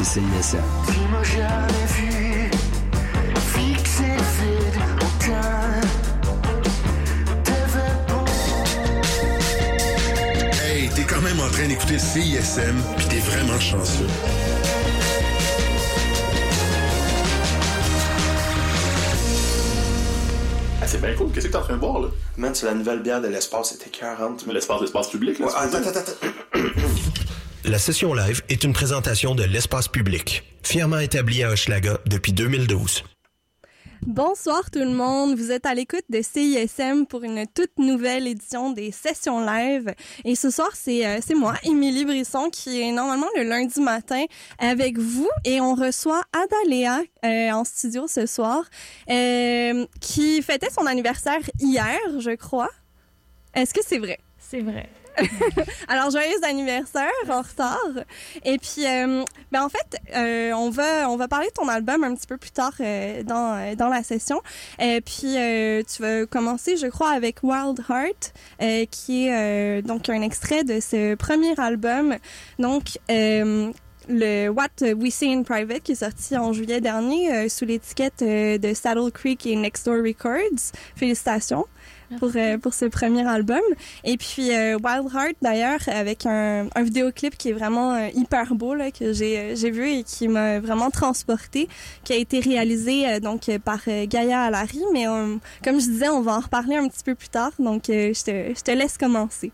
d'écouter CISM. Hey, t'es quand même en train d'écouter CISM, pis t'es vraiment chanceux. Ah, c'est bien cool. Qu'est-ce que t'es en train de voir, là? Man, c'est la nouvelle bière de l'espace, c'était 40. Mais l'espace, l'espace public, là. Ouais, c'est attends, attends, attends. La session live est une présentation de l'espace public, fièrement établi à Hochelaga depuis 2012. Bonsoir tout le monde, vous êtes à l'écoute de CISM pour une toute nouvelle édition des sessions live. Et ce soir, c'est euh, c'est moi, Émilie Brisson, qui est normalement le lundi matin avec vous. Et on reçoit Adalea euh, en studio ce soir, euh, qui fêtait son anniversaire hier, je crois. Est-ce que c'est vrai? C'est vrai. Alors, joyeux anniversaire en retard. Et puis, euh, ben en fait, euh, on va on va parler de ton album un petit peu plus tard euh, dans dans la session. Et puis, tu vas commencer, je crois, avec Wild Heart, qui est donc un extrait de ce premier album. Donc le What We See in Private qui est sorti en juillet dernier sous l'étiquette de Saddle Creek et Next Door Records. Félicitations pour, euh, pour ce premier album. Et puis euh, Wild Heart d'ailleurs avec un, un vidéoclip qui est vraiment euh, hyper beau là, que j'ai euh, j'ai vu et qui m'a vraiment transporté, qui a été réalisé euh, donc par Gaïa Alari. Mais euh, comme je disais, on va en reparler un petit peu plus tard. Donc euh, je te je te laisse commencer.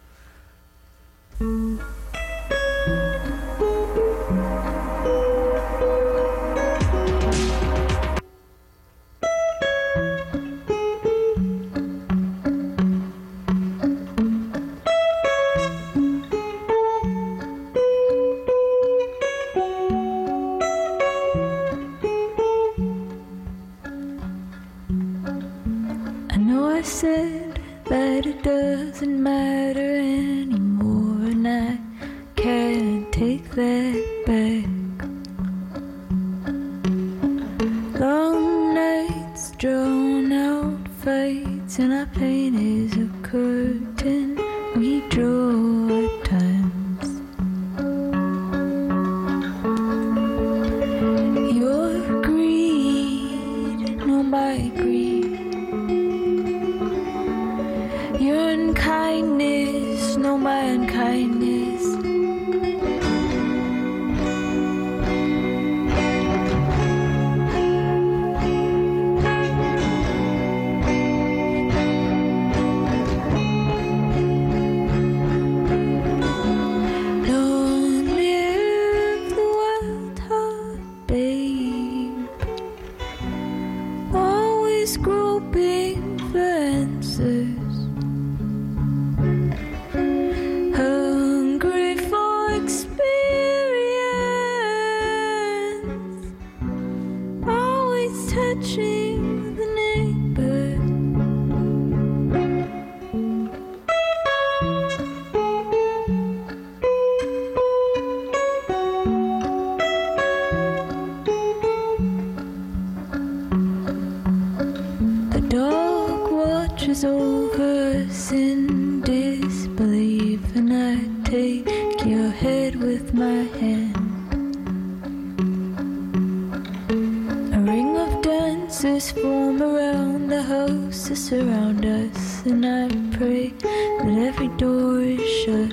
Dancers form around the house to surround us, and I pray that every door is shut.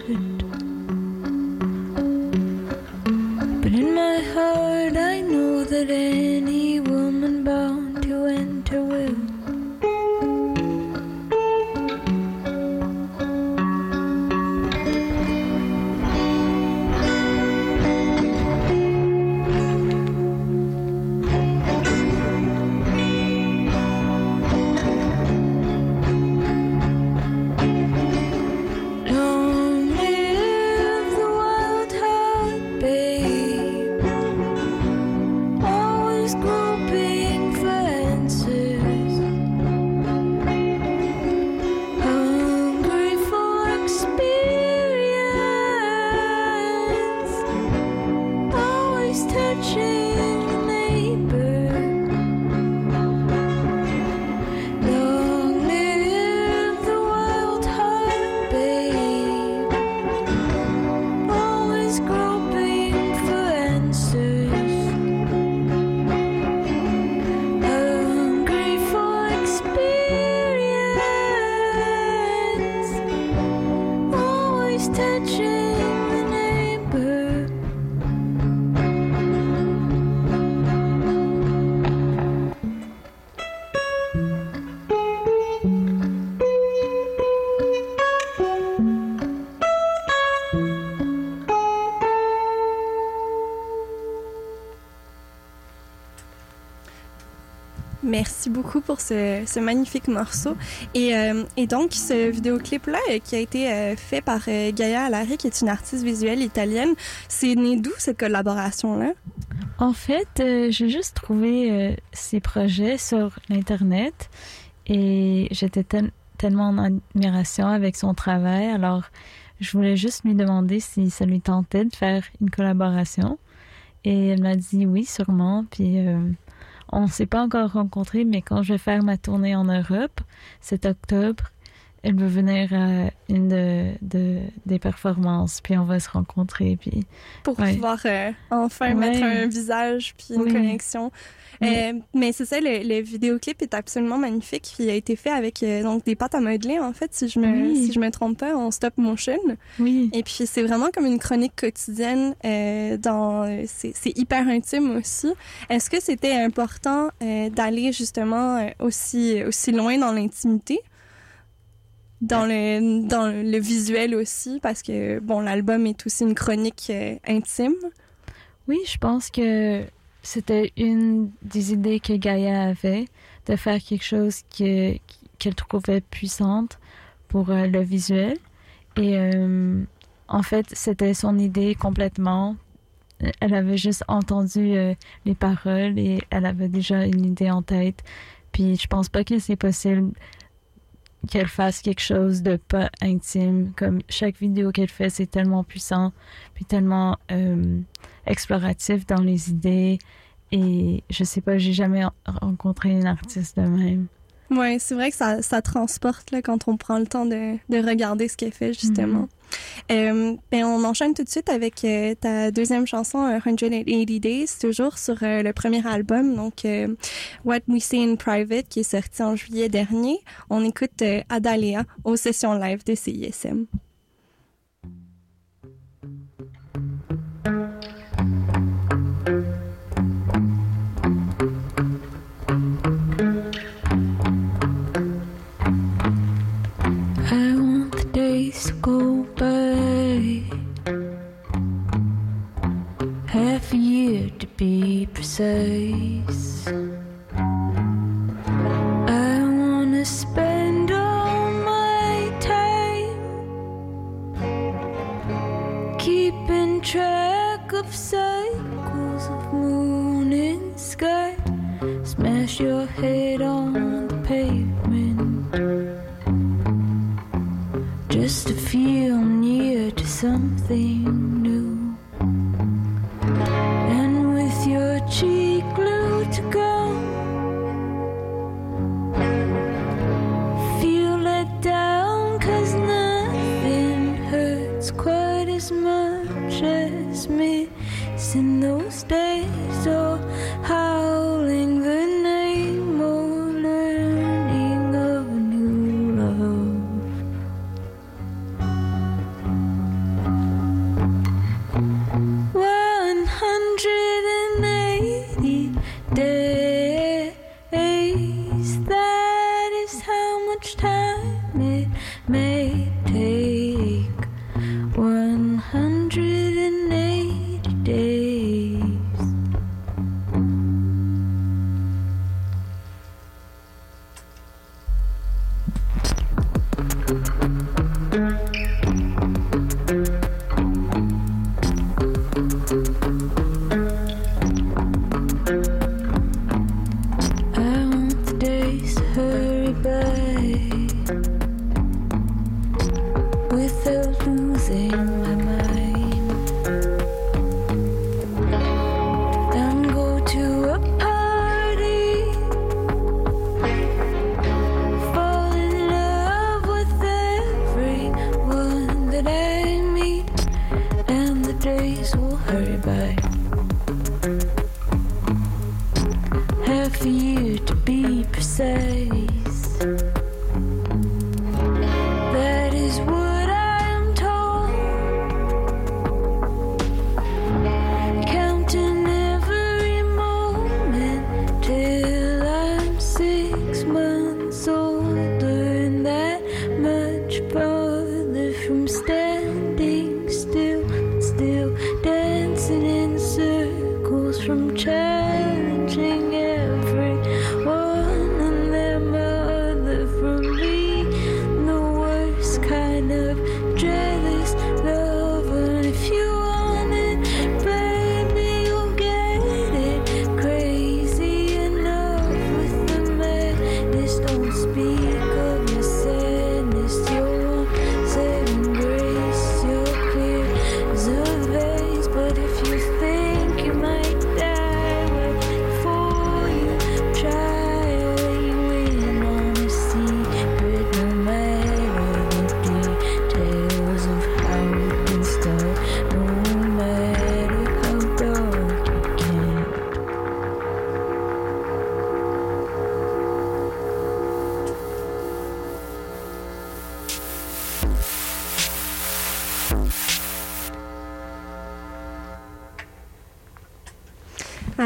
But in my heart, I know that any ce, magnifique morceau. Et, euh, donc, ce vidéoclip-là, euh, qui a été euh, fait par Gaia Alari, qui est une artiste visuelle italienne, c'est né d'où cette collaboration-là? En fait, j'ai juste trouvé euh, ses projets sur l'Internet et j'étais tel- tellement en admiration avec son travail. Alors, je voulais juste lui demander si ça lui tentait de faire une collaboration. Et elle m'a dit oui, sûrement. Puis, on ne s'est pas encore rencontrés, mais quand je vais faire ma tournée en Europe, cet octobre, elle veut venir à une de, de- des performances, puis on va se rencontrer. Puis, Pour Ouais. pouvoir euh, enfin Ouais. mettre un visage puis une Oui. connexion. Oui. Euh, mais c'est ça, le, le vidéoclip est absolument magnifique. Il a été fait avec euh, donc des pâtes à modeler, en fait, si je me, Oui. si je me trompe pas, en stop motion. oui. Et puis c'est vraiment comme une chronique quotidienne. Euh, dans, euh, c'est, c'est hyper intime aussi. Est-ce que c'était important euh, d'aller justement euh, aussi aussi loin dans l'intimité? Dans le, dans le visuel aussi, parce que, bon, l'album est aussi une chronique euh, intime. Oui, je pense que c'était une des idées que Gaïa avait de faire quelque chose que- qu'elle trouvait puissante pour euh, le visuel. Et euh, en fait, c'était son idée complètement. Elle avait juste entendu les paroles et elle avait déjà une idée en tête. Puis je pense pas que c'est possible qu'elle fasse quelque chose de pas intime. Comme chaque vidéo qu'elle fait, c'est tellement puissant, puis tellement euh, exploratif dans les idées. Et je sais pas, j'ai jamais rencontré une artiste de même. Ouais, c'est vrai que ça, ça transporte là, quand on prend le temps de, de regarder ce qu'elle fait, justement. Euh, ben, on enchaîne tout de suite avec euh, ta deuxième chanson, euh, 180 Days, toujours sur euh, le premier album, donc euh, What We Say in Private, qui est sorti en juillet dernier. On écoute euh, Adalia aux sessions live de CISM. day.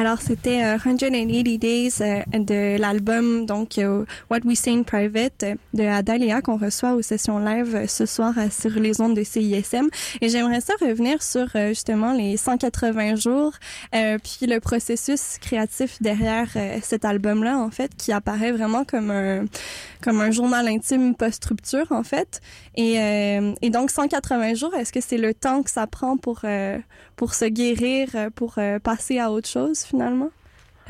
Alors, c'était euh, 180 Days euh, de l'album, donc euh, What We Say in Private euh, de Adalia qu'on reçoit aux sessions live ce soir sur les ondes de CISM. Et j'aimerais ça revenir sur justement les 180 jours, puis le processus créatif derrière cet album-là, en fait, qui apparaît vraiment comme un, comme un journal intime post-rupture, en fait. Et, et donc, 180 jours, est-ce que c'est le temps que ça prend pour, pour se guérir, pour passer à autre chose, finalement?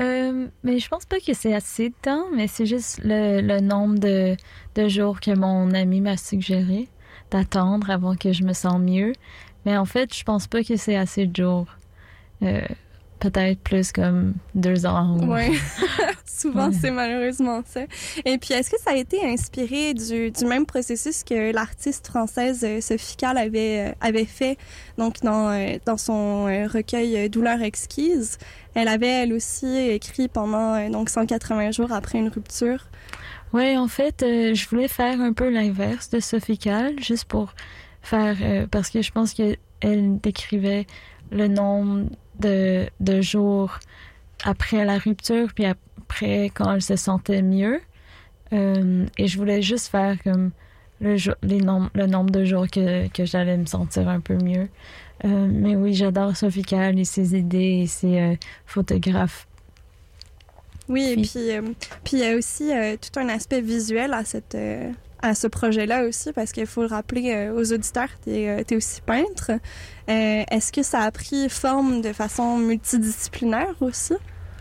Euh, mais je pense pas que c'est assez de temps, mais c'est juste le, nombre de, jours que mon ami m'a suggéré d'attendre avant que je me sente mieux. Mais en fait, je pense pas que c'est assez de jours. Euh, Peut-être plus comme deux ans. ou- Oui, souvent Ouais. c'est malheureusement ça. Et puis, est-ce que ça a été inspiré du, du même processus que l'artiste française euh, Sophie Calle avait, euh, avait fait donc dans, euh, dans son recueil Douleur exquise? Elle avait elle aussi écrit pendant donc 180 jours après une rupture. Ouais, en fait, euh, je voulais faire un peu l'inverse de Sophie Calle, juste pour faire euh, parce que je pense que elle décrivait le nombre de, de jours après la rupture, puis après quand elle se sentait mieux. Euh, et je voulais juste faire comme le, jour- les nom- le nombre de jours que, que j'allais me sentir un peu mieux. Euh, mais oui, j'adore Sophie Calle et ses idées et ses euh, photographes. Oui, et puis puis il y a aussi tout un aspect visuel à cette à ce projet-là aussi parce qu'il faut le rappeler euh, aux auditeurs, tu es, aussi peintre. Euh, Est-ce que ça a pris forme de façon multidisciplinaire aussi?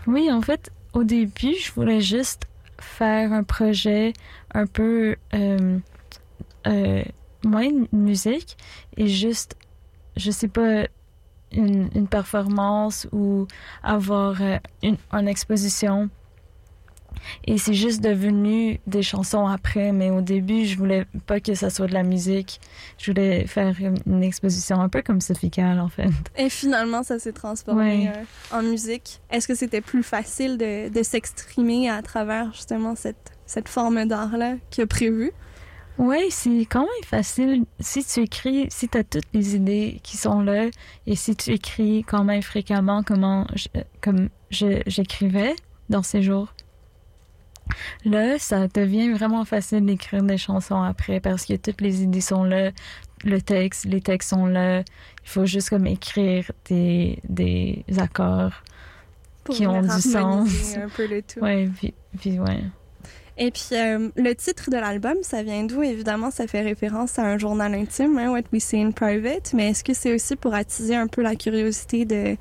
Oui, en fait, au début, je voulais juste faire un projet un peu euh, euh, moins de musique et juste, je sais pas, une, performance ou avoir euh, une exposition. Et c'est juste devenu des chansons après, mais au début, je voulais pas que ça soit de la musique. Je voulais faire une, exposition un peu comme Sophie Calle, en fait. Et finalement, ça s'est transformé Ouais. euh, en musique. Est-ce que c'était plus facile de, de s'exprimer à travers justement cette, cette forme d'art-là que prévu? Oui, c'est quand même facile. Si tu écris, si tu as toutes les idées qui sont là, et si tu écris quand même fréquemment comment je- comme je- j'écrivais dans ces jours, là, ça devient vraiment facile d'écrire des chansons après parce que toutes les idées sont là, le texte, les textes sont là. Il faut juste comme écrire des, des accords. Pour Qui ont du sens. un peu le tout. Ouais, puis, puis ouais. Et puis, euh, le titre de l'album, ça vient d'où? Évidemment, ça fait référence à un journal intime, hein, What We Say in Private, mais est-ce que c'est aussi pour attiser un peu la curiosité de,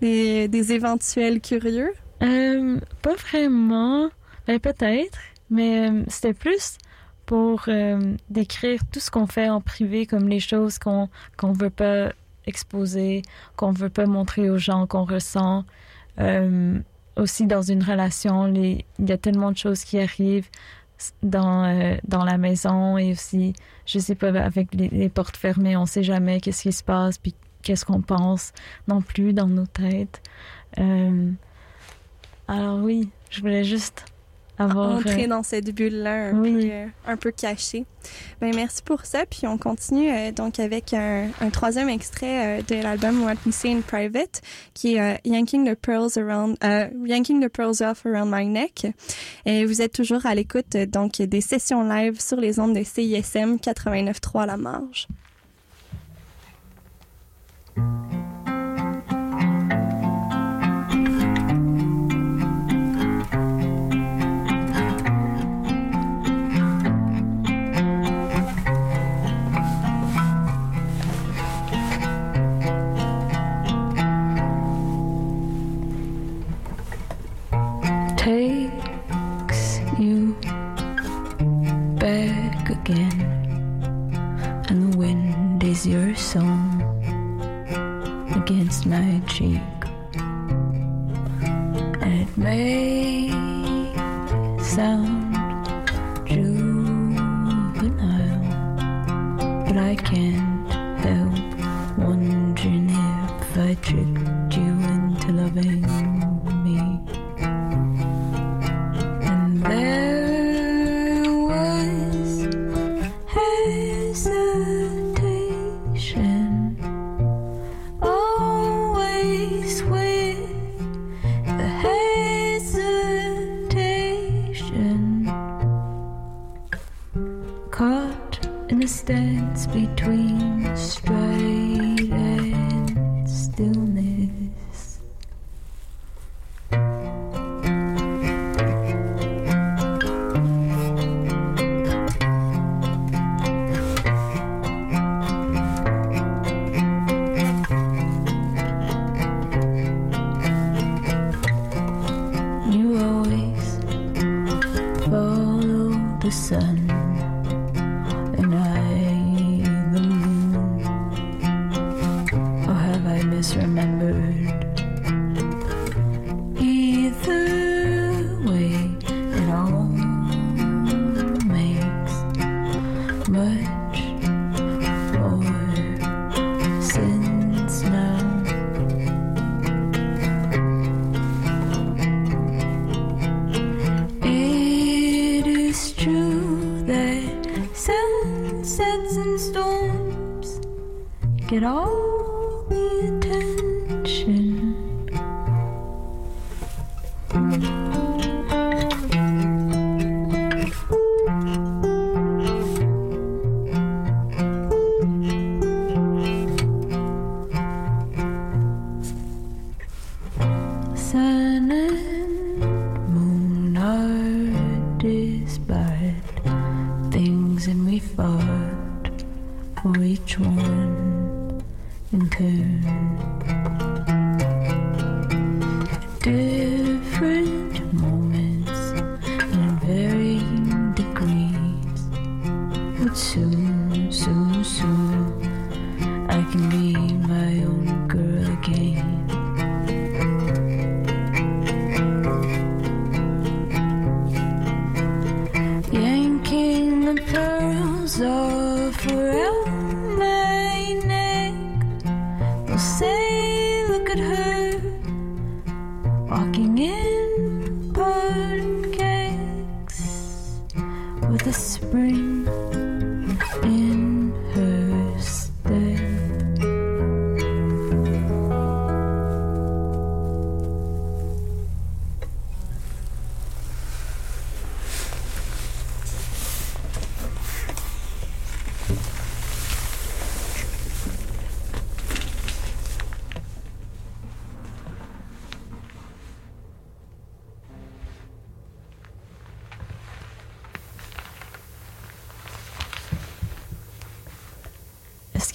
des, des éventuels curieux? Euh, pas vraiment. Ben, peut-être. Mais euh, c'était plus pour euh, décrire tout ce qu'on fait en privé, comme les choses qu'on qu'on veut pas exposer, qu'on veut pas montrer aux gens, qu'on ressent. Euh, aussi dans une relation, les- il y a tellement de choses qui arrivent dans, euh, dans la maison et aussi, je sais pas, avec les, les portes fermées, on sait jamais qu'est-ce qui se passe, puis qu'est-ce qu'on pense non plus dans nos têtes. Euh, alors oui, je voulais juste avoir... entrer euh, dans cette bulle-là un, oui. peu, euh, un peu cachée. Ben, merci pour ça. Puis on continue euh, donc avec un, un troisième extrait de l'album What We Say in Private, qui est Yanking the Pearls Around, euh, Yanking the Pearls Off Around My Neck. Et vous êtes toujours à l'écoute donc des sessions live sur les ondes de CISM 89.3 à la marge. Takes you back again, and the wind is your song against my cheek. And it may the sun.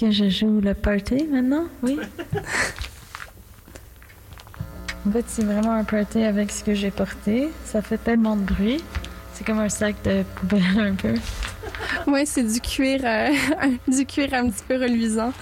que je joue le party maintenant? Oui. en fait, c'est vraiment un party avec ce que j'ai porté. Ça fait tellement de bruit. C'est comme un sac de poubelle un peu. Oui, c'est du cuir, euh, du cuir un petit peu reluisant.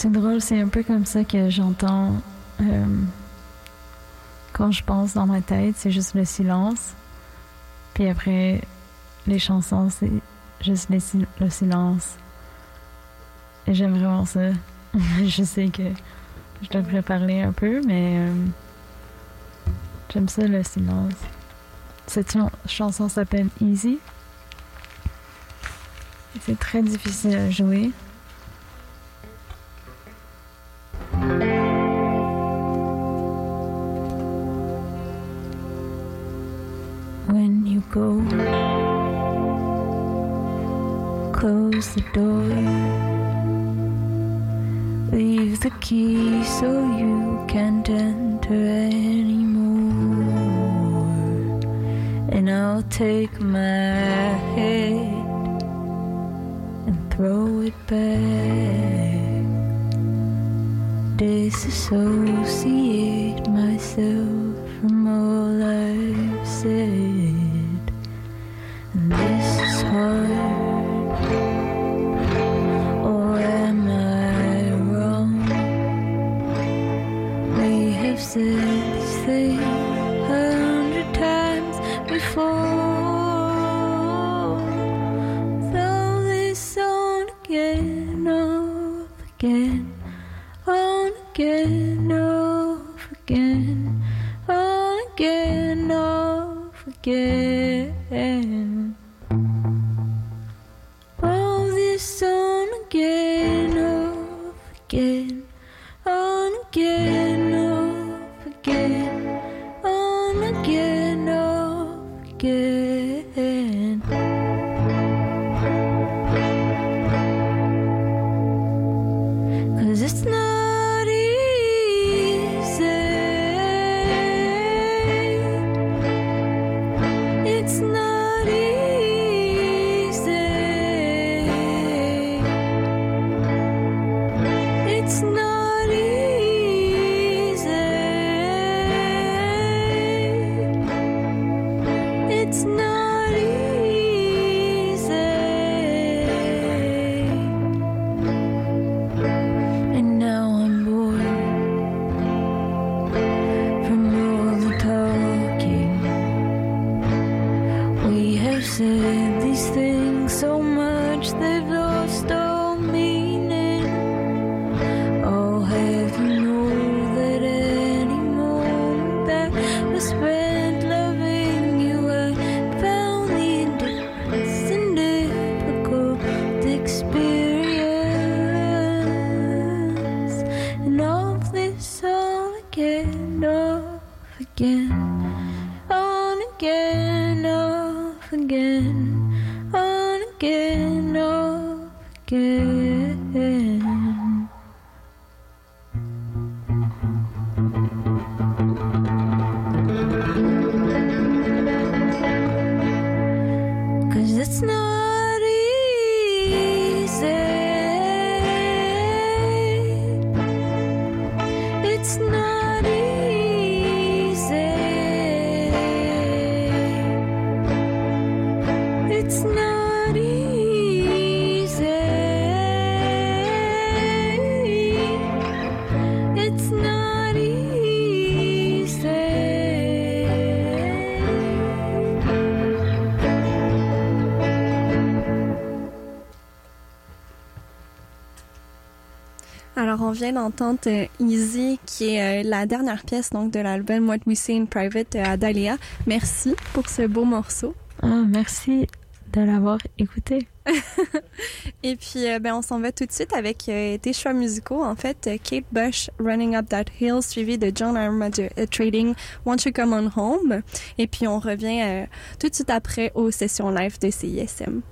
C'est drôle, c'est un peu comme ça que j'entends euh, quand je pense dans ma tête, c'est juste le silence. Puis après, les chansons, c'est juste le silence. Et j'aime vraiment ça. je sais que je devrais parler un peu, mais euh, j'aime ça le silence. Cette chan- chanson s'appelle Easy. C'est très difficile à jouer. The door. Leave the key so you can't enter anymore. And I'll take my head and throw it back. Disassociate off vient d'entendre euh, Easy, qui est euh, la dernière pièce donc de l'album What We See in Private euh, à Dahlia. Merci pour ce beau morceau. Ah, merci de l'avoir écouté. Et puis, euh, ben, on s'en va tout de suite avec tes choix musicaux. En fait, Kate Bush, Running Up That Hill, suivi de John euh, Trading, Won't You Come On Home? Et puis, on revient tout de suite après aux sessions live de CISM.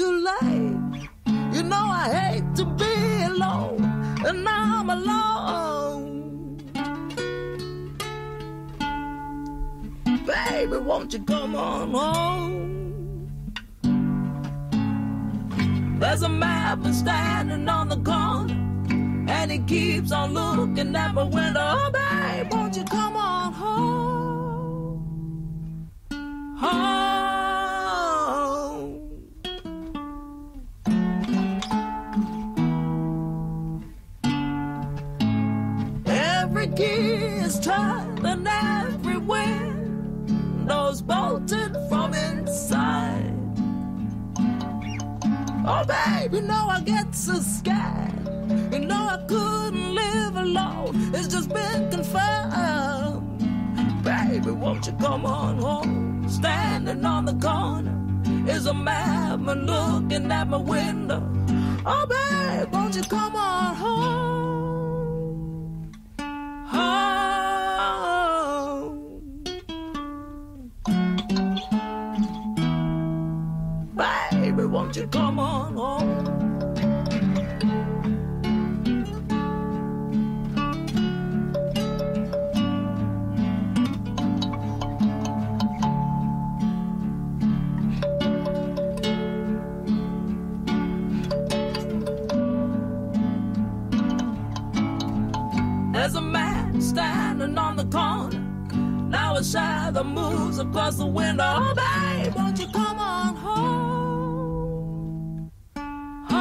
Too late. You know I hate to be alone, and now I'm alone. Baby, won't you come on home? There's a man standing on the corner, and he keeps on looking at my window. Oh, babe, won't you come on home? Home. Oh, babe, you know I get so scared. You know I couldn't live alone. It's just been confirmed. Baby, won't you come on home? Standing on the corner is a madman looking at my window. Oh, babe, won't you come on home? Home. Won't you come on home? There's a man standing on the corner. Now a shadow moves across the window. Oh, babe, won't you come on home?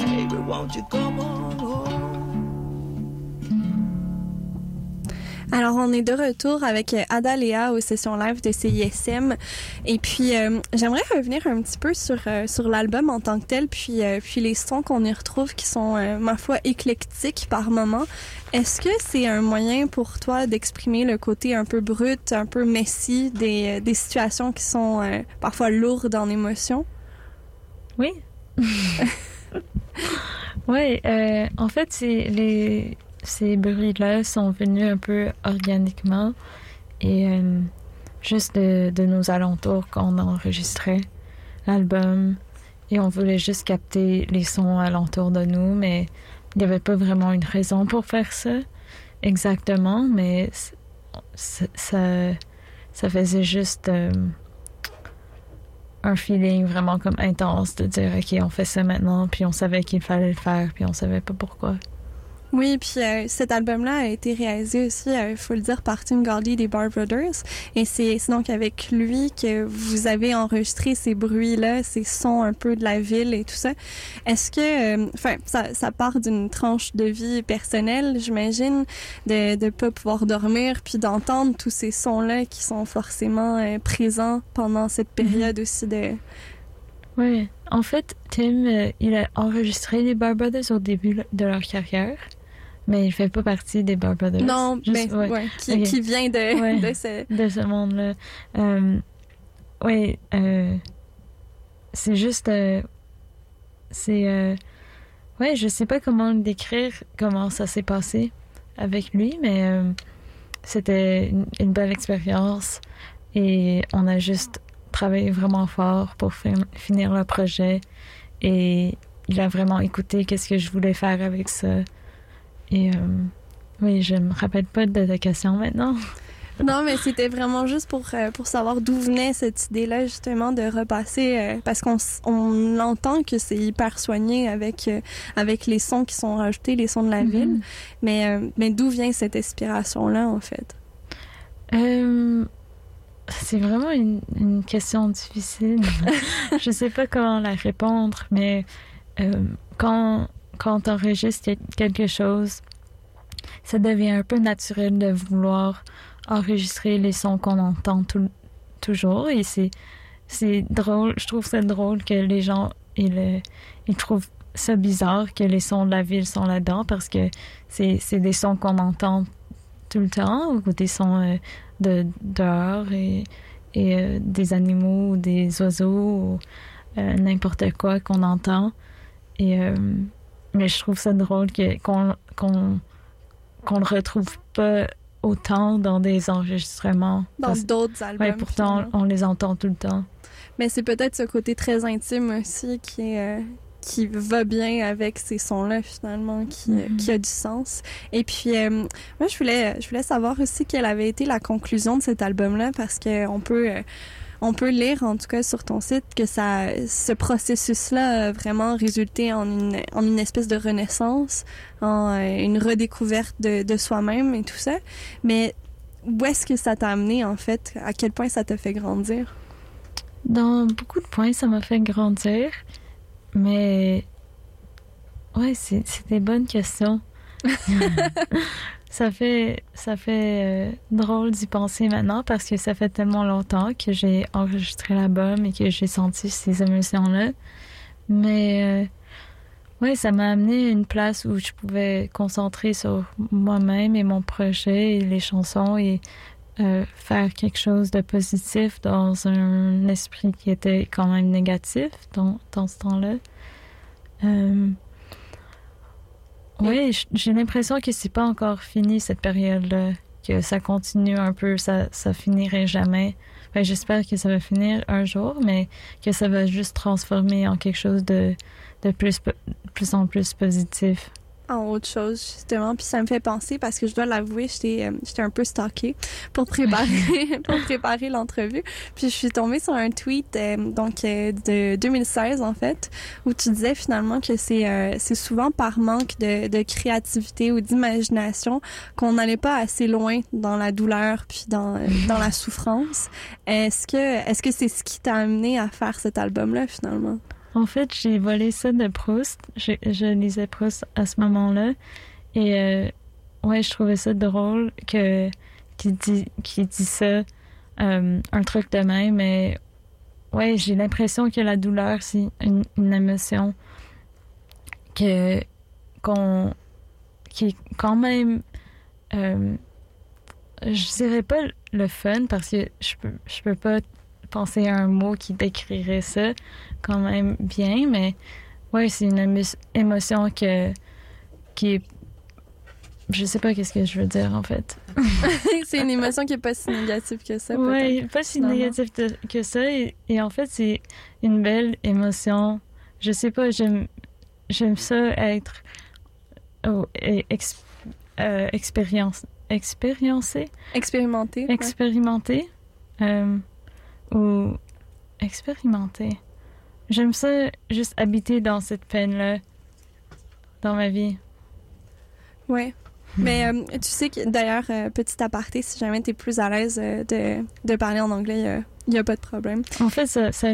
Baby, won't you come on home? Alors, on est de retour avec euh, Ada Léa aux sessions live de CISM. Et puis, euh, j'aimerais revenir un petit peu sur, euh, sur l'album en tant que tel, puis, euh, puis les sons qu'on y retrouve qui sont, euh, ma foi, éclectiques par moment. Est-ce que c'est un moyen pour toi d'exprimer le côté un peu brut, un peu messy des, des situations qui sont euh, parfois lourdes en émotion? Oui. oui, euh, en fait, ces bruits-là sont venus un peu organiquement et euh, juste de, nos alentours quand on enregistrait l'album. Et on voulait juste capter les sons alentour de nous, mais il n'y avait pas vraiment une raison pour faire ça exactement, mais ça faisait juste euh, un feeling vraiment comme intense de dire ok on fait ça maintenant puis on savait qu'il fallait le faire puis on savait pas pourquoi Oui, puis euh, cet album-là a été réalisé aussi, il faut le dire, par Tim Gordy des Bar Brothers. Et c'est donc avec lui que vous avez enregistré ces bruits-là, ces sons un peu de la ville et tout ça. Est-ce que, enfin, ça, ça part d'une tranche de vie personnelle, j'imagine, de de pas pouvoir dormir, puis d'entendre tous ces sons-là qui sont forcément euh, présents pendant cette période aussi de... Oui, en fait, Tim, euh, il a enregistré les Bar Brothers au début de leur carrière, mais il fait pas partie des Bar Brothers. Non, Juste- mais ouais, ouais, qui, qui vient de, Ouais. de ce... de ce monde-là. Euh, oui, euh, c'est juste... euh, c'est... Euh, ouais, je sais pas comment le décrire, comment ça s'est passé avec lui, mais c'était une, une belle expérience et on a juste travaillé vraiment fort pour fin- finir le projet et il a vraiment écouté qu'est-ce que je voulais faire avec ça. Et euh, oui, je me rappelle pas de ta question maintenant. Non, mais c'était vraiment juste pour, euh, pour savoir d'où venait cette idée-là, justement, de repasser, euh, parce qu'on on entend que c'est hyper soigné avec, euh, avec les sons qui sont rajoutés, les sons de la ville. Mais, mais d'où vient cette inspiration-là, en fait? C'est vraiment une, une question difficile. je sais pas comment la répondre, mais quand, quand on enregistre quelque chose, ça devient un peu naturel de vouloir enregistrer les sons qu'on entend tout- toujours et c'est drôle, je trouve ça drôle que les gens, ils, euh, ils trouvent ça bizarre que les sons de la ville sont là-dedans parce que c'est des sons qu'on entend tout le temps ou des sons euh, de dehors et, et euh, des animaux ou des oiseaux ou euh, n'importe quoi qu'on entend. Et, mais je trouve ça drôle qu'on, qu'on, qu'on le retrouve pas autant dans des enregistrements. Dans d'autres albums. ouais, pourtant, finalement. on les entend tout le temps. Mais c'est peut-être ce côté très intime aussi qui est, euh, qui va bien avec ces sons-là finalement, qui, Mhm. qui a du sens. Et puis, euh, moi, je voulais, je voulais savoir aussi quelle avait été la conclusion de cet album-là parce que on peut, euh, on peut lire en tout cas sur ton site que ça, ce processus-là a vraiment résulté en une, en une espèce de renaissance, en euh, une redécouverte de, de soi-même et tout ça. Mais où est-ce que ça t'a amené en fait? À quel point ça t'a fait grandir? Dans beaucoup de points, ça m'a fait grandir. Mais. Ouais, c'est c'est des bonnes questions. ça fait, ça fait euh, drôle d'y penser maintenant parce que ça fait tellement longtemps que j'ai enregistré l'album et que j'ai senti ces émotions-là. Mais. euh, ouais, ça m'a amené à une place où je pouvais concentrer sur moi-même et mon projet et les chansons et euh, faire quelque chose de positif dans un esprit qui était quand même négatif dans, dans ce temps-là. Oui, j'ai l'impression que c'est pas encore fini cette période-là, que ça continue un peu, ça, ça finirait jamais. Enfin, J'espère que ça va finir un jour, mais que ça va juste transformer en quelque chose de, de plus, plus en plus positif. En autre chose, justement. Puis ça me fait penser, parce que je dois l'avouer, j'étais euh, j'étais un peu stalkée pour préparer, pour préparer l'entrevue. Puis je suis tombée sur un tweet, euh, donc euh, de 2016, en fait, où tu disais finalement que c'est c'est souvent par manque de, de créativité ou d'imagination qu'on n'allait pas assez loin dans la douleur puis dans, dans la souffrance. Est-ce que est-ce que c'est ce qui t'a amené à faire cet album-là, finalement? En fait, j'ai volé ça de Proust. Je, lisais Proust à ce moment-là. Et euh, ouais, je trouvais ça drôle que qu'il dit, qu'il dit ça, euh, un truc de même. Mais ouais, j'ai l'impression que la douleur, c'est une, émotion que qui est quand même euh, je dirais pas le fun parce que je peux je peux pas penser à un mot qui décrirait ça quand même bien, mais ouais, c'est une émo- émotion que qui est je sais pas qu'est-ce que je veux dire en fait. c'est une émotion qui est pas si négative que ça. Ouais, pas si de- que ça et, et en fait, c'est une belle émotion. Je sais pas, j'aime j'aime ça être oh, et ex- euh, expérience expériencer? Expérimenter. ouais. expérimenter euh, ou expérimenter. J'aime ça juste habiter dans cette peine-là dans ma vie. Ouais. Mais euh, tu sais que d'ailleurs, euh, petit aparté, si jamais tu es plus à l'aise euh, de, de parler en anglais, il n'y a pas de problème. En fait, ça, ça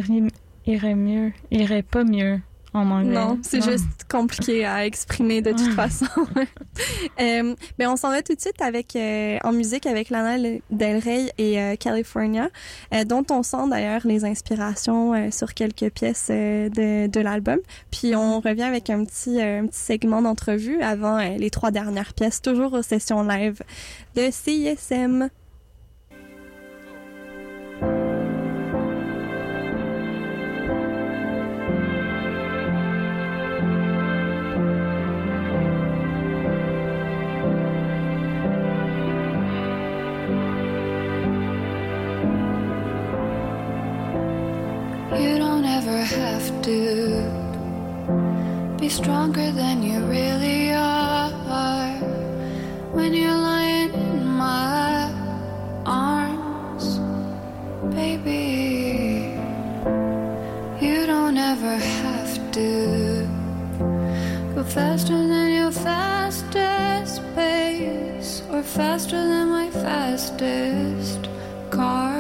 irait mieux, irait pas mieux en anglais. Non, c'est juste compliqué à exprimer de toute façon. euh, ben on s'en va tout de suite avec euh, en musique avec Lana Del Rey et euh, California, euh, dont on sent d'ailleurs les inspirations euh, sur quelques pièces euh, de, de l'album. Puis on revient avec un petit euh, un petit segment d'entrevue avant les trois dernières pièces, toujours aux sessions live de CISM. Have to be stronger than you really are when you're lying in my arms, baby. You don't ever have to go faster than your fastest pace or faster than my fastest cars.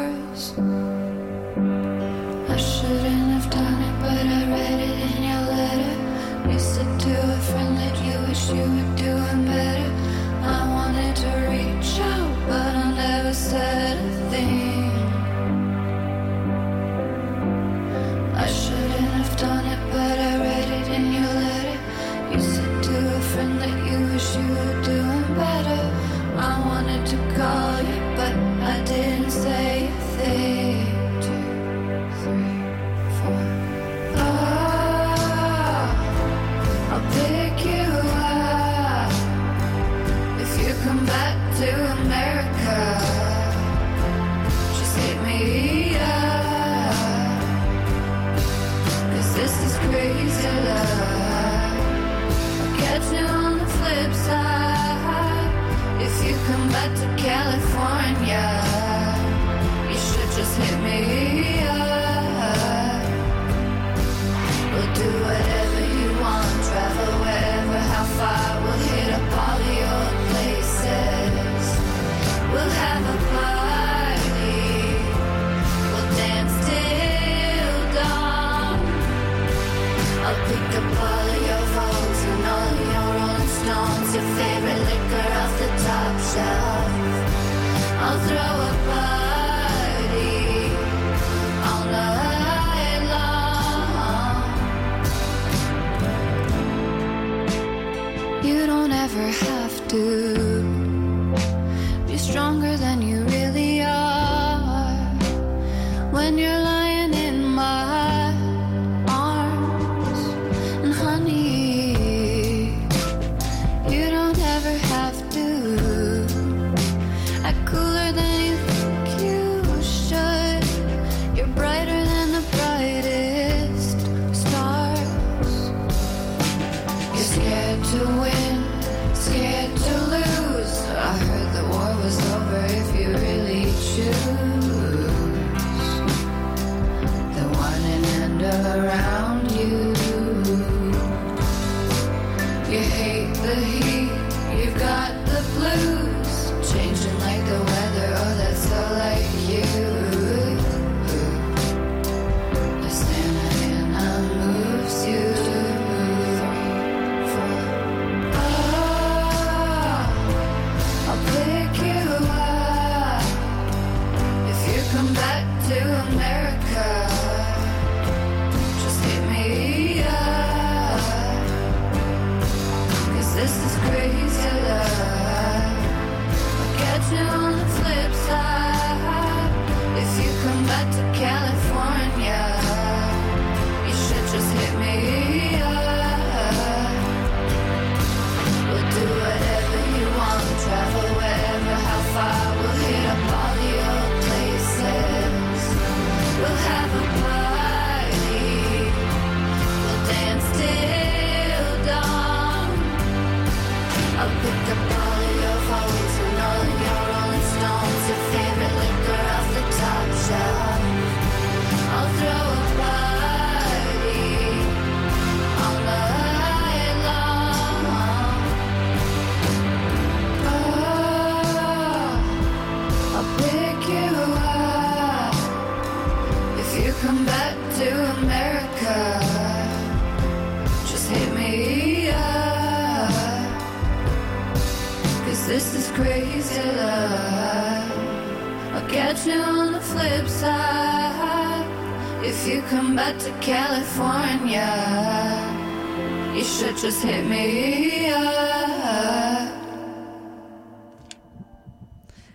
Just hit me up.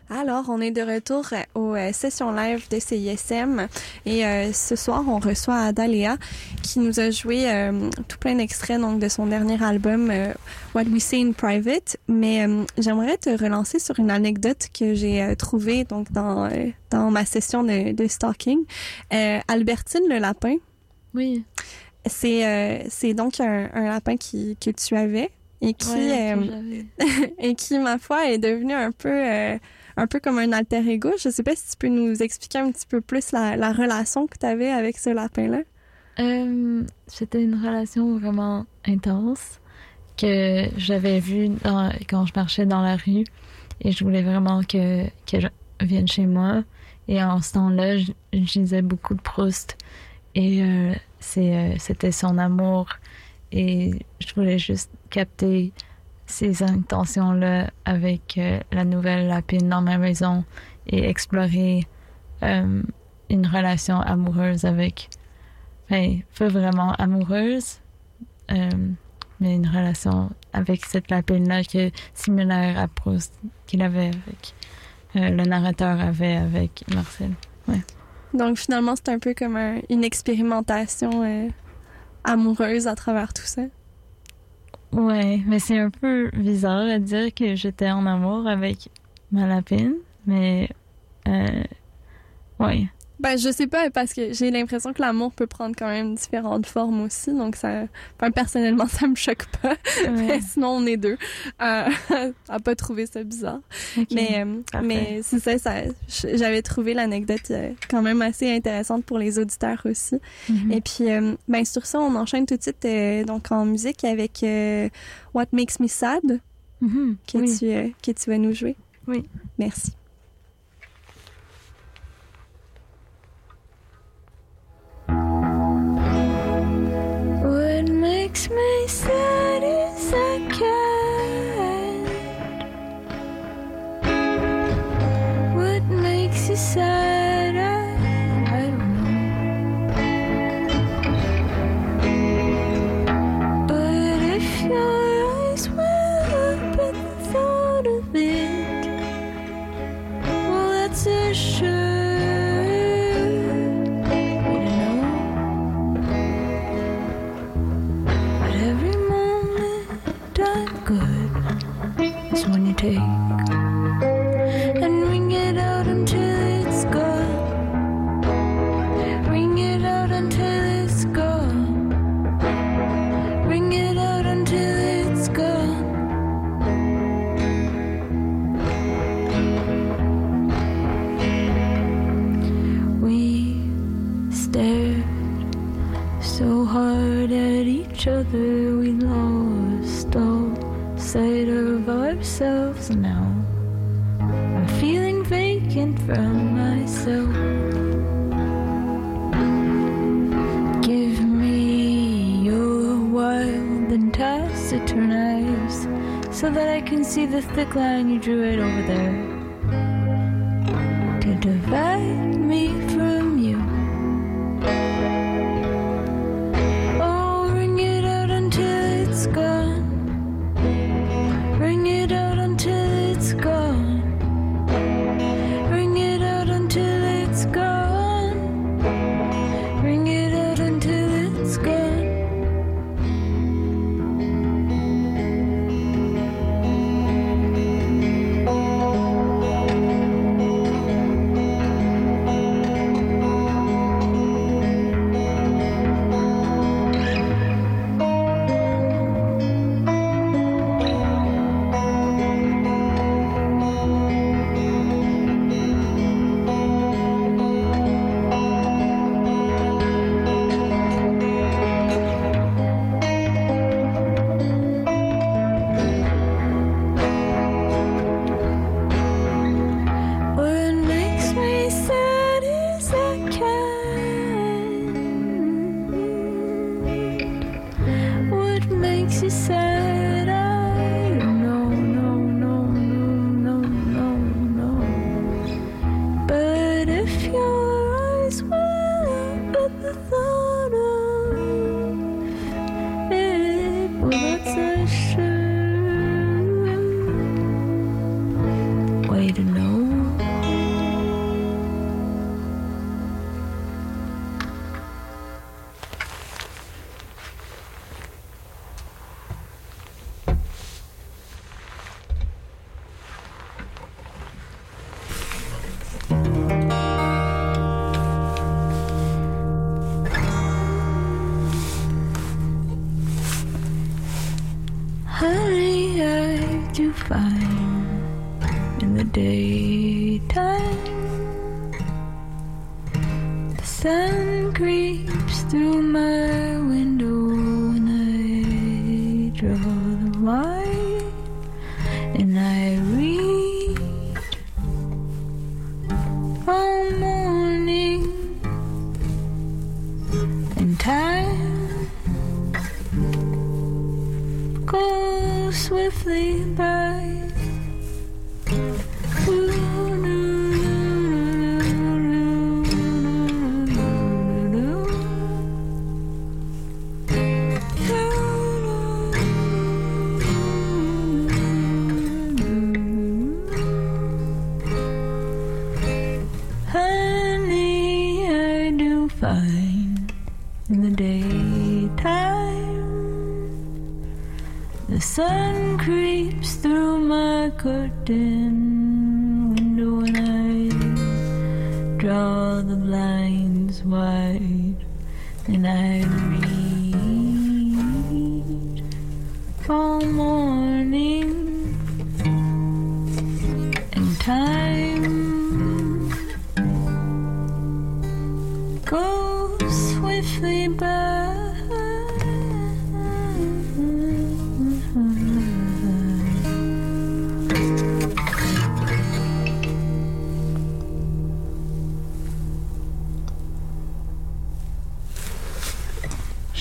Alors, on est de retour euh, aux euh, sessions live de CISM et euh, ce soir, on reçoit Adaléa qui nous a joué euh, tout plein d'extraits donc de son dernier album euh, What We Say in Private. Mais euh, j'aimerais te relancer sur une anecdote que j'ai euh, trouvée donc dans euh, dans ma session de, de stalking. Euh, Albertine le lapin, Oui. C'est euh, c'est donc un, un lapin qui que tu avais et qui Ouais, euh, et qui, ma foi, est devenu un peu, euh, un peu comme un alter ego. Je sais pas si tu peux nous expliquer un petit peu plus la, la relation que tu avais avec ce lapin-là. C'était une relation vraiment intense que j'avais vue dans- quand je marchais dans la rue et je voulais vraiment que qu'elle vienne chez moi. Et en ce temps-là, je, je lisais beaucoup de Proust et c'était son amour et je voulais juste capter ces intentions-là avec euh, la nouvelle lapine dans ma maison et explorer euh, une relation amoureuse avec Enfin, pas vraiment amoureuse, euh, mais une relation avec cette lapine-là qui est similaire à Proust qu'il avait avec euh, le narrateur avait avec Marcel. Donc finalement, c'est un peu comme un- une expérimentation euh, amoureuse à travers tout ça. Ouais, mais c'est un peu bizarre de dire que j'étais en amour avec ma lapine, mais euh, ouais. Ben, je sais pas, parce que j'ai l'impression que l'amour peut prendre quand même différentes formes aussi. Donc, ça, enfin, personnellement, ça me choque pas. Mais sinon, on est deux à, à pas trouver ça bizarre. Ok. Mais, euh, Parfait. mais c'est ça, ça j'avais trouvé l'anecdote euh, quand même assez intéressante pour les auditeurs aussi. Mhm. Et puis, euh, ben, sur ça, on enchaîne tout de suite euh, donc en musique avec euh, What Makes Me Sad Mhm, que, oui. tu, euh, que tu vas nous jouer. Oui. Merci. Makes me sad is I can't. What makes you sad? So hard at each other now. I'm feeling vacant from myself. Give me your wild and taciturn eyes so that I can see the thick line you drew right over there to divide me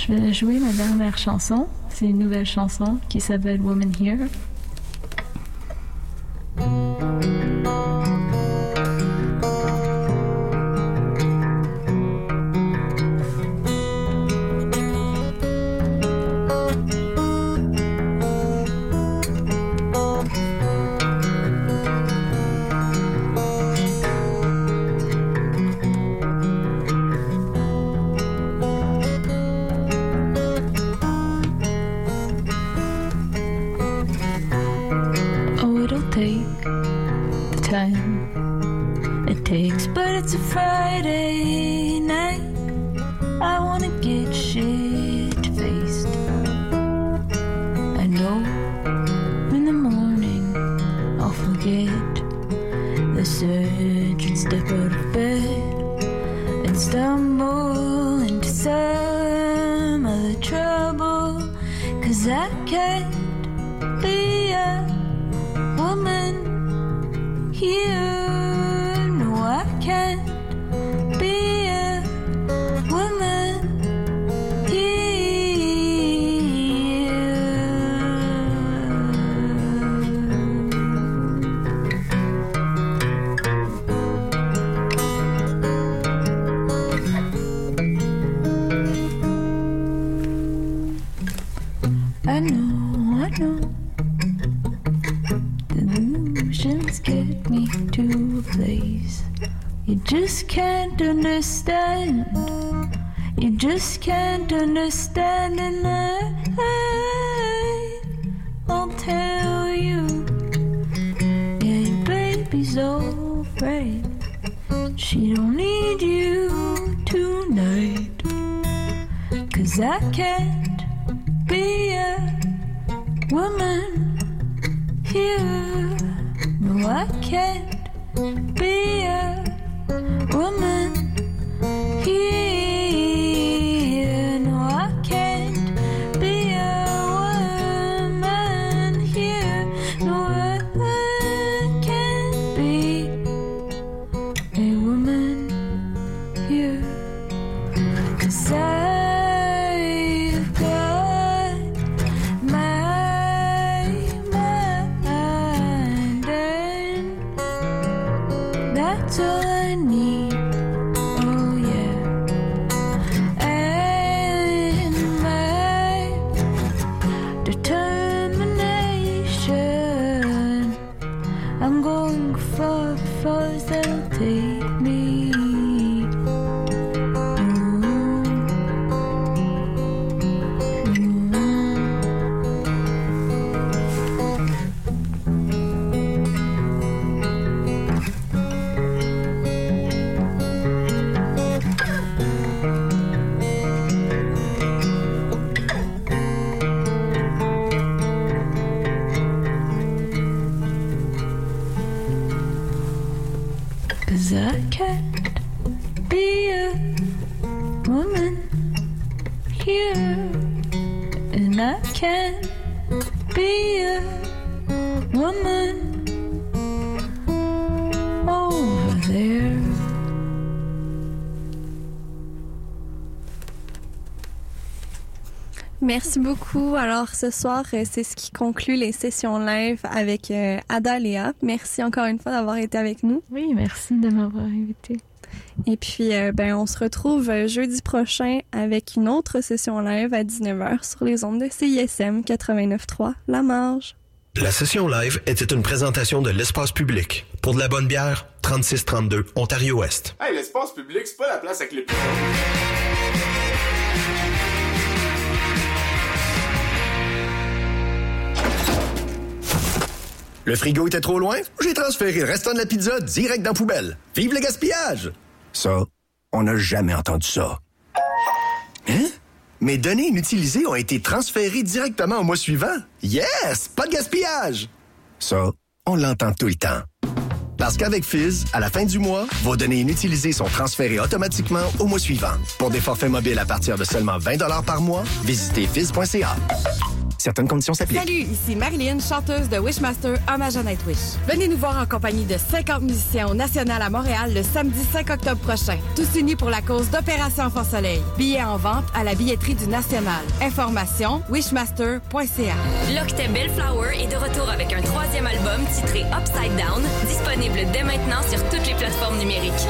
Je vais jouer ma dernière chanson. C'est une nouvelle chanson qui s'appelle Woman Here. Just can't understand, and I, eh? I'll tell you. Yeah, your baby's alright. She don't need you tonight. Cause I can't be a woman here. No, I can't be a woman here. Merci beaucoup. Alors, ce soir, euh, c'est ce qui conclut les sessions live avec euh, Ada Léa. Merci encore une fois d'avoir été avec nous. Oui, merci de m'avoir invité. Et puis, euh, ben, on se retrouve jeudi prochain avec une autre session live à 19h sur les ondes de CISM 89.3 La Marge. La session live était une présentation de l'espace public. Pour de la bonne bière, 3632 Ontario-Ouest. Hey, l'espace public, c'est pas la place avec les pigeons. Le frigo était trop loin? J'ai transféré le restant de la pizza direct dans la poubelle. Vive le gaspillage! Ça, on n'a jamais entendu ça. Hein? Mes données inutilisées ont été transférées directement au mois suivant. Yes! Pas de gaspillage! Ça, on l'entend tout le temps. Parce qu'avec Fizz, à la fin du mois, vos données inutilisées sont transférées automatiquement au mois suivant. Pour des forfaits mobiles à partir de seulement 20 par mois, visitez fizz.ca. Certaines conditions s'appliquent. Salut, ici Marilyn, chanteuse de Wishmaster Hommage à Nightwish. Venez nous voir en compagnie de 50 musiciens au National à Montréal le samedi 5 octobre prochain. Tous unis pour la cause d'Opération Enfant Soleil. Billets en vente à la billetterie du National. Information wishmaster.ca. L'Octet Bellflower est de retour avec un troisième album titré Upside Down, disponible dès maintenant sur toutes les plateformes numériques.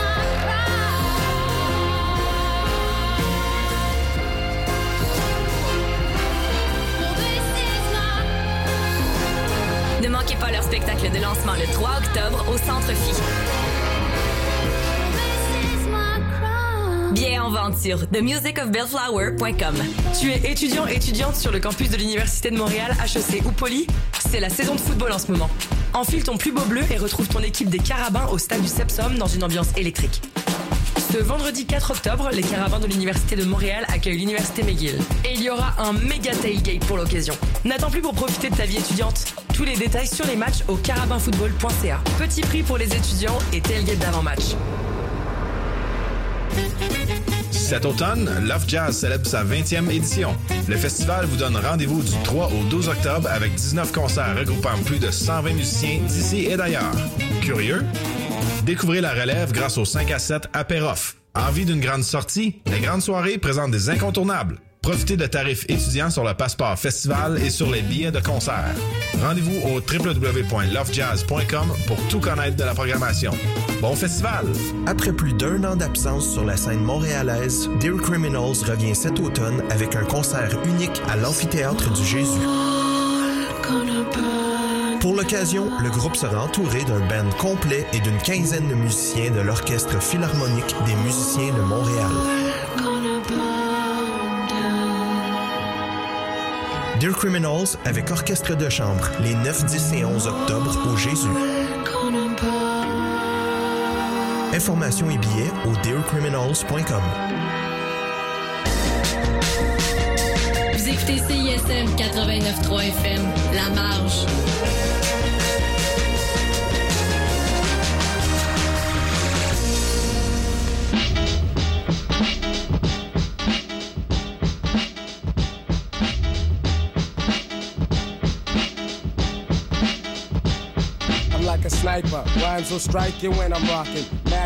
Manquez pas leur spectacle de lancement le 3 octobre au Centre Phi. Billets en vente sur themusicofbellflower.com. Tu es étudiant étudiante sur le campus de l'Université de Montréal, HEC ou Poly? C'est la saison de football en ce moment. Enfile ton plus beau bleu et retrouve ton équipe des Carabins au stade du Sepsum dans une ambiance électrique. Ce vendredi 4 octobre, les Carabins de l'Université de Montréal accueillent l'Université McGill. Et il y aura un méga tailgate pour l'occasion. N'attends plus pour profiter de ta vie étudiante. Tous les détails sur les matchs au carabinfootball.ca. Petit prix pour les étudiants et tailgate d'avant-match. Cet automne, Love Jazz célèbre sa 20e édition. Le festival vous donne rendez-vous du 3 au 12 octobre avec 19 concerts regroupant plus de 120 musiciens d'ici et d'ailleurs. Curieux? Découvrez la relève grâce au 5 à 7 à Perroff. Envie d'une grande sortie? Les grandes soirées présentent des incontournables. Profitez de tarifs étudiants sur le passeport festival et sur les billets de concert. Rendez-vous au www.lovejazz.com pour tout connaître de la programmation. Bon festival! Après plus d'un an d'absence sur la scène montréalaise, Dear Criminals revient cet automne avec un concert unique à l'amphithéâtre du Jésus. Pour l'occasion, le groupe sera entouré d'un band complet et d'une quinzaine de musiciens de l'Orchestre philharmonique des musiciens de Montréal. Dear Criminals avec orchestre de chambre les 9, 10 et 11 octobre au Jésus. Informations et billets au dearcriminals.com. Vous écoutez CISM 89.3 FM, La Marge. Sniper, rhymes so striking when I'm rocking. Mad